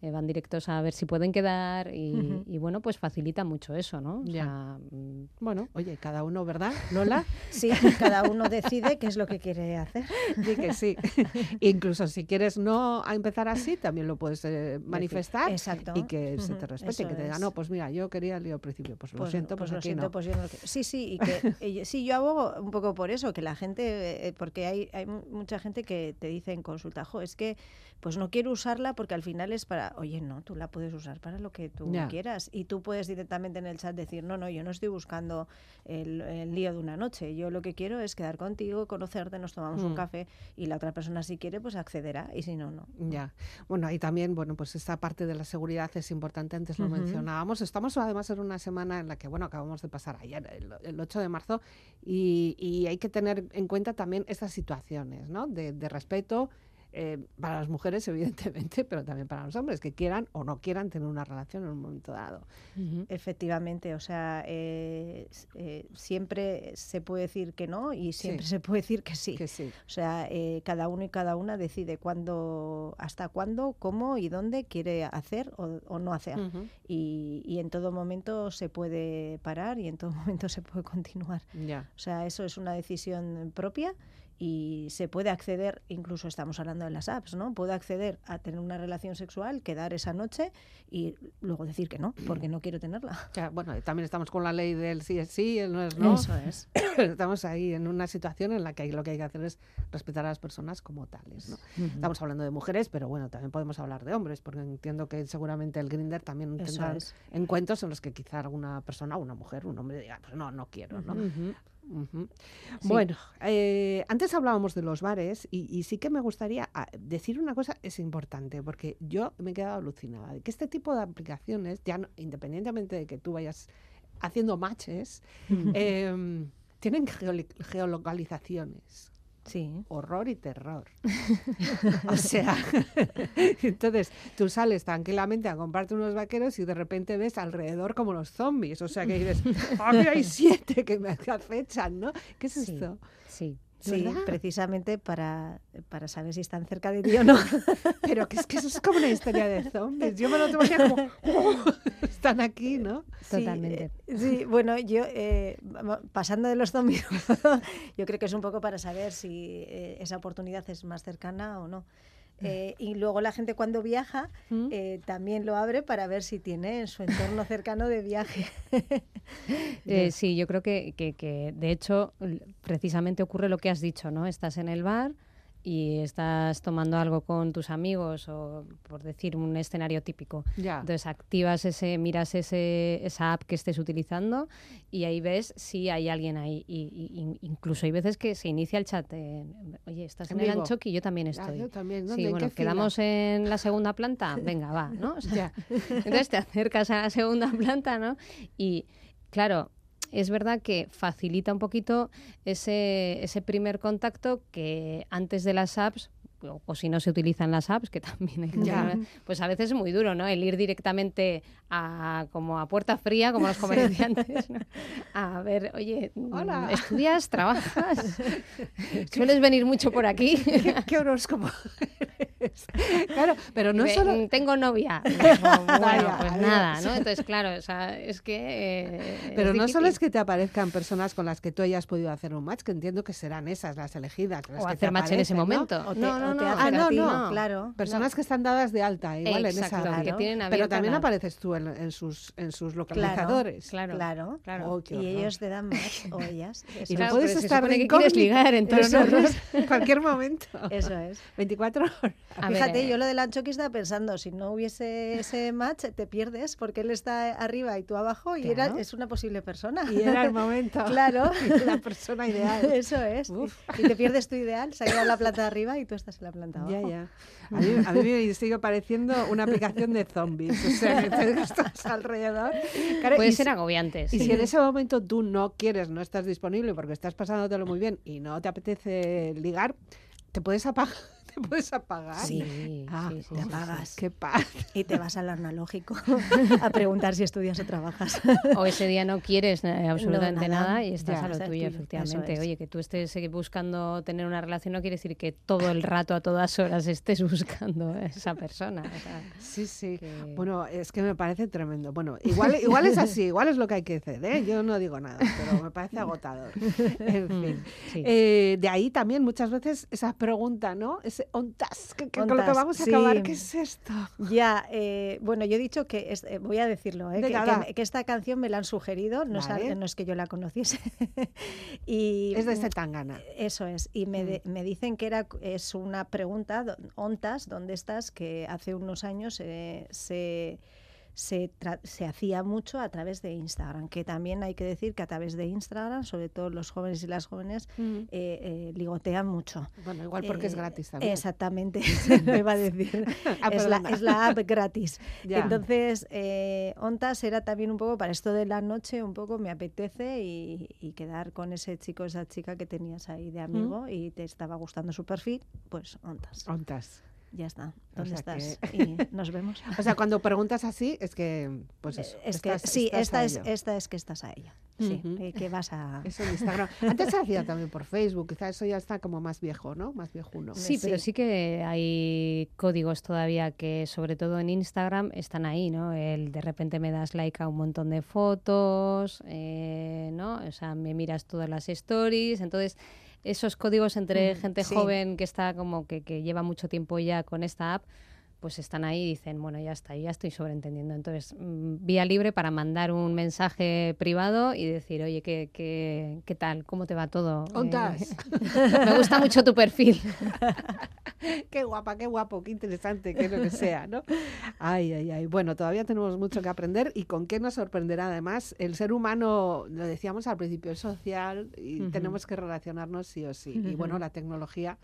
eh, van directos a ver si pueden quedar y. y, bueno, pues facilita mucho eso, ¿no? O Ya. sea, mm, Bueno, oye, cada uno, ¿verdad, Lola? Sí, cada uno decide qué es lo que quiere hacer. Di que sí. Incluso si quieres no a empezar así, también lo puedes eh, manifestar Exacto. y que se te respete, eso que te diga, no, pues mira, yo quería el lío al principio, pues lo Pues, siento, pues, lo aquí siento, no. pues yo no lo quiero. Sí, sí, y que y- sí, yo abogo un poco por eso, que la gente, eh, porque hay, hay mu- mucha gente que te dice en consulta, jo, es que pues no quiero usarla porque al final es para, oye, no, tú la puedes usar para lo que tú quieras y tú puedes directamente en el chat decir, no, no, yo no estoy buscando el, el lío de una noche, yo lo que quiero es quedar contigo, conocerte, nos tomamos Mm. un café y la otra persona si quiere pues accederá y si no, no. Ya. Bueno, ahí también, bueno, pues esta parte de la seguridad es importante, antes lo mencionábamos. Estamos además en una semana en la que, bueno, acabamos de pasar ayer, el, el 8 de marzo, y, y hay que tener en cuenta también estas situaciones, ¿no? De, de respeto eh, para las mujeres, evidentemente, pero también para los hombres, que quieran o no quieran tener una relación en un momento dado. Efectivamente, o sea, eh, eh, siempre se puede decir que no y siempre Sí. se puede decir que sí. Que sí. O sea, eh, cada uno y cada una decide cuándo, hasta cuándo, cómo y dónde quiere hacer o, o no hacer. Y, y en todo momento se puede parar y en todo momento se puede continuar. O sea, eso es una decisión propia y se puede acceder, incluso estamos hablando de las apps, ¿no? Puedo acceder a tener una relación sexual, quedar esa noche y luego decir que no, porque no quiero tenerla. Ya, bueno, también estamos con la ley del sí es sí, el no es no. Eso es. Estamos ahí en una situación en la que lo que hay que hacer es respetar a las personas como tales. ¿no? Estamos hablando de mujeres, pero bueno, también podemos hablar de hombres, porque entiendo que seguramente el Grinder también tendrá es. encuentros en los que quizá alguna persona, una mujer, un hombre diga, pues no, no quiero, ¿no? Sí. Bueno, eh, antes hablábamos de los bares y, y sí que me gustaría ah, decir una cosa, es importante, porque yo me he quedado alucinada de que este tipo de aplicaciones, ya no- independientemente de que tú vayas haciendo matches, em, tienen geolocalizaciones. Sí. Horror y terror. o sea, entonces tú sales tranquilamente a comprarte unos vaqueros y de repente ves alrededor como los zombies. O sea que dices, aquí hay siete que me acechan, ¿no? ¿Qué es Sí. esto? Sí, Sí, ¿Verdad? precisamente para, para saber si están cerca de ti o no. Pero que es que eso es como una historia de zombies. Yo me lo tomaría como, "Oh, están aquí, ¿no? Sí, Totalmente. eh, Sí, bueno, yo eh, pasando de los zombies, yo creo que es un poco para saber si eh, esa oportunidad es más cercana o no. Eh, y luego la gente cuando viaja ¿Mm? eh, también lo abre para ver si tiene en su entorno cercano de viaje. Eh, sí, yo creo que, que- que, de hecho precisamente ocurre lo que has dicho, ¿no? Estás en el bar y estás tomando algo con tus amigos o por decir un escenario típico. Ya. Entonces activas ese, miras ese, esa app que estés utilizando y ahí ves si hay alguien ahí. Y, y- in- incluso hay veces que se inicia el chat. en, Oye, estás En en, el. Anchoqui, yo también Ah, estoy. yo también. ¿Dónde? Sí, ¿En bueno, fila? quedamos en la segunda planta. Venga, va, ¿no? O sea, Ya. entonces te acercas a la segunda planta, ¿no? Y claro, es verdad que facilita un poquito ese, ese primer contacto que antes de las apps, o, o si no se utilizan las apps, que también hay que Ya. pues a veces es muy duro, ¿no? El ir directamente a como a puerta fría, como los comerciantes, ¿no? A ver, oye, Hola. ¿estudias? ¿Trabajas? ¿Sueles venir mucho por aquí? ¿Qué, qué horóscopo eres? Claro, pero no Ve, solo... "Mm, Tengo novia. Bueno, Vaya, pues nada, ¿no? Entonces, claro, o sea, es que... eh, Pero no solo es que te aparezcan personas con las que tú hayas podido hacer un match, que entiendo que serán esas las elegidas. las O que hacer match en ese aparecen, ¿no? momento. O te- no, o no, no. Ah, no. Claro. Personas que están dadas de alta, igual Exacto, en esa que tienen Pero también apareces tú en, en sus, en sus localizadores. Claro, Claro. claro. Oh, Y ellos te dan más, o ellas. Eso, Y Claro, no puedes estar de que quieres ligar, entonces en cualquier momento. eso es. 24 horas. A Fíjate, eh, yo lo del Anchoqui estaba pensando, si no hubiese ese match, te pierdes porque él está arriba y tú abajo y era, es una posible persona. Y era el momento. Claro. La persona ideal. Eso es. Uf. Y te pierdes tu ideal, se ha la planta de arriba y tú estás la planta de Ya, abajo. ya. A mí, a mí me sigue pareciendo una aplicación de zombies. O sea, que te estás alrededor. Claro, puede y ser agobiante. Y si en ese momento tú no quieres, no estás disponible porque estás pasándotelo muy bien y no te apetece ligar, te puedes apagar. Te puedes apagar. Sí, Ah, sí, sí, te sí, sí. apagas. Qué paz. Y te vas al analógico a preguntar si estudias o trabajas. O ese día no quieres eh, absolutamente nada. nada, y estás Ya, a lo tuyo, tuyo, efectivamente. es. Oye, que tú estés eh, buscando tener una relación no quiere decir que todo el rato, a todas horas, estés buscando a esa persona. o sea, Sí, sí. que- Bueno, es que me parece tremendo. Bueno, igual, igual es así, igual es lo que hay que hacer, ¿eh? Yo no digo nada, pero me parece agotador. En fin. sí. Eh, de ahí también muchas veces esa pregunta, ¿no? Ontas, que, con lo que vamos a sí. acabar, ¿qué es esto? Ya, eh, bueno, yo he dicho que, es- eh, voy a decirlo, eh, que, esta canción me la han sugerido, no, es, Vale. al- no es que yo la conociese. y, Es de este tangana. Eso es, y me, Mm. de- me dicen que era, es una pregunta, ontas, ¿dónde estás? Que hace unos años se, se, se hacía mucho a través de Instagram, que también hay que decir que a través de Instagram, sobre todo los jóvenes y las jóvenes, eh, eh, ligotean mucho. Bueno, igual porque es Eh, gratis también. Exactamente, me iba a decir. Ah, es, la, es la app gratis. Ya. Entonces, eh, Ontas era también un poco para esto de la noche, un poco me apetece y, y quedar con ese chico, esa chica que tenías ahí de amigo y te estaba gustando su perfil, pues Ontas. Ontas. Ya está. ¿Dónde sea estás? que- Y nos vemos. O sea, cuando preguntas así, es que, pues eso. es que sí, estás esta a es, ello. esta es que estás a ella. Sí, eh, que vas a... Eso en Instagram. Antes se hacía también por Facebook, quizás eso ya está como más viejo, ¿no? Más viejuno. Sí, pero Sí. sí que hay códigos todavía que, sobre todo en Instagram, están ahí, ¿no? El de repente me das like a un montón de fotos, eh, ¿no? O sea, me miras todas las stories. Entonces, esos códigos entre Mm, gente sí. joven que está como que, que lleva mucho tiempo ya con esta app, pues están ahí y dicen, bueno, ya está, ya estoy sobreentendiendo. Entonces, mm, vía libre para mandar un mensaje privado y decir, oye, ¿qué, qué, qué tal? ¿Cómo te va todo? Eh, Ontas. me gusta mucho tu perfil. qué guapa, qué guapo, qué interesante, qué lo que sea, ¿no? Ay, ay, ay. Bueno, todavía tenemos mucho que aprender y con qué nos sorprenderá además. El ser humano, lo decíamos al principio, es social y tenemos que relacionarnos sí o sí. Y bueno, la tecnología.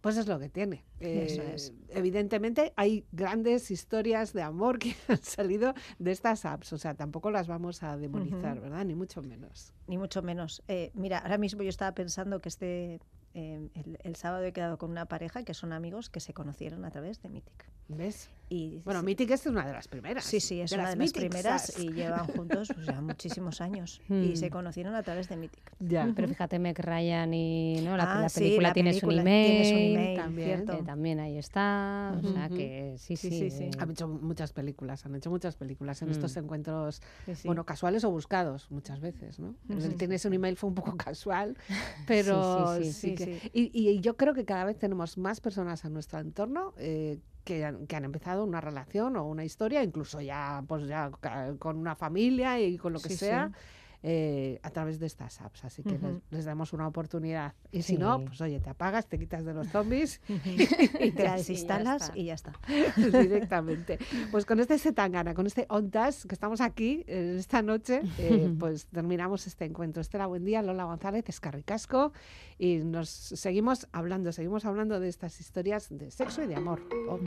Pues es lo que tiene. Eso Eh, es. Evidentemente hay grandes historias de amor que han salido de estas apps, o sea, tampoco las vamos a demonizar. ¿verdad? Ni mucho menos. Ni mucho menos. Eh, mira, ahora mismo yo estaba pensando que este eh, el, el sábado he quedado con una pareja que son amigos que se conocieron a través de Mythic. ¿Ves? Y Bueno, sí, Mythic es una de las primeras. Sí, sí, es de una las de las primeras y llevan juntos pues, ya muchísimos años. y se conocieron a través de Mythic. Ya. Pero fíjate, Meg Ryan y ¿no? la, Ah, la sí, película la tiene su película email. también. cierto. que también ahí está. O sea que sí, Sí, sí. sí, sí. eh, Han hecho muchas películas, han hecho muchas películas en Mm. estos encuentros, Sí, sí. bueno, casuales o buscados muchas veces, ¿no? Tienes un email fue un poco casual, pero sí, sí, sí. Y, y yo creo que cada vez tenemos más personas a nuestro entorno eh, que, han, que han empezado una relación o una historia, incluso ya, pues ya con una familia y con lo que Sí, sí. Eh, a través de estas apps, así que les, damos una oportunidad. Y si no, pues oye, te apagas, te quitas de los zombies y te la ya desinstalas está. y ya está. directamente. Pues con este Setangana, con este Ontas, que estamos aquí eh, esta noche, eh, pues terminamos este encuentro. Estela, buen día, Lola González, Escarricasco, y nos seguimos hablando, seguimos hablando de estas historias de sexo y de amor. Oh,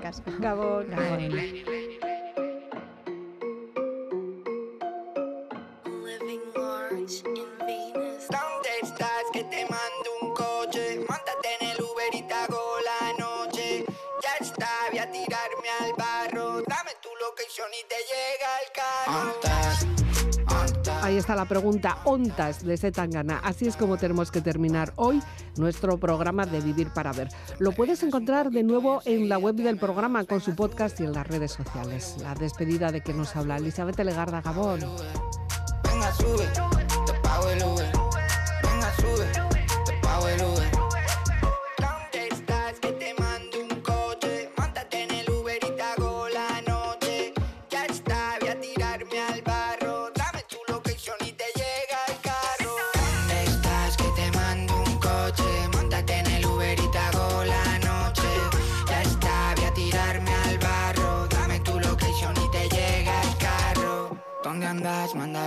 caso. Gabón. Ahí está la pregunta, ontas de Setangana. Así es como tenemos que terminar hoy nuestro programa de Vivir para Ver. Lo puedes encontrar de nuevo en la web del programa con su podcast y en las redes sociales. La despedida de que nos habla Elizabeth Legarda Gabón. Venga, sube, te pago el. Venga, sube, te pago el.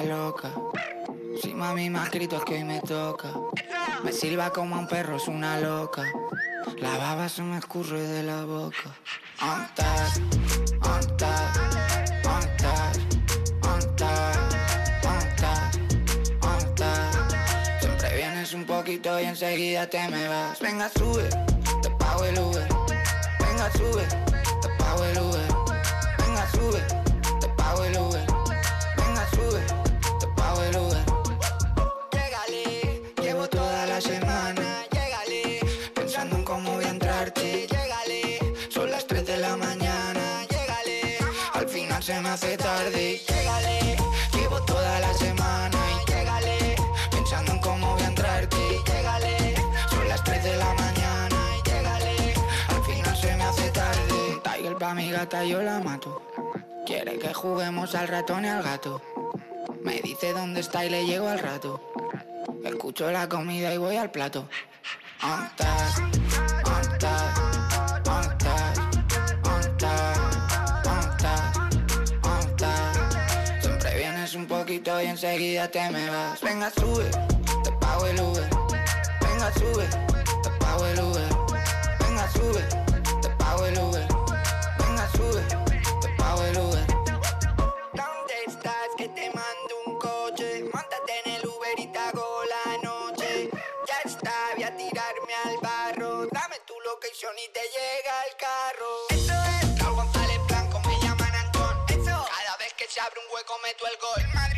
Loca? Si mami me ha escrito es que hoy me toca. Me silba como a un perro, es una loca. La baba se me escurre de la boca. Ontas, ontas, ontas, ontas, ontas, ontas. Siempre vienes un poquito y enseguida te me vas. Venga, sube, te pago el Uber. Venga, sube, te pago el Uber. Venga, sube, gata, yo la mato. Quiere que juguemos al ratón y al gato. Me dice dónde está y le llego al rato. Escucho la comida y voy al plato. Ontas, ontas. Siempre vienes un poquito y enseguida te me vas. Venga, sube, te pago el Uber. Venga, sube, te pago el Uber. Venga, sube, te pago el Uber. ¿Dónde estás? Que te mando un coche. Móntate en el Uber y te hago la noche. Ya está, voy a tirarme al barro. Dame tu location y te llega el carro. Eso es Raúl González Blanco, me llaman Antón. Cada vez que se abre un hueco meto el gol.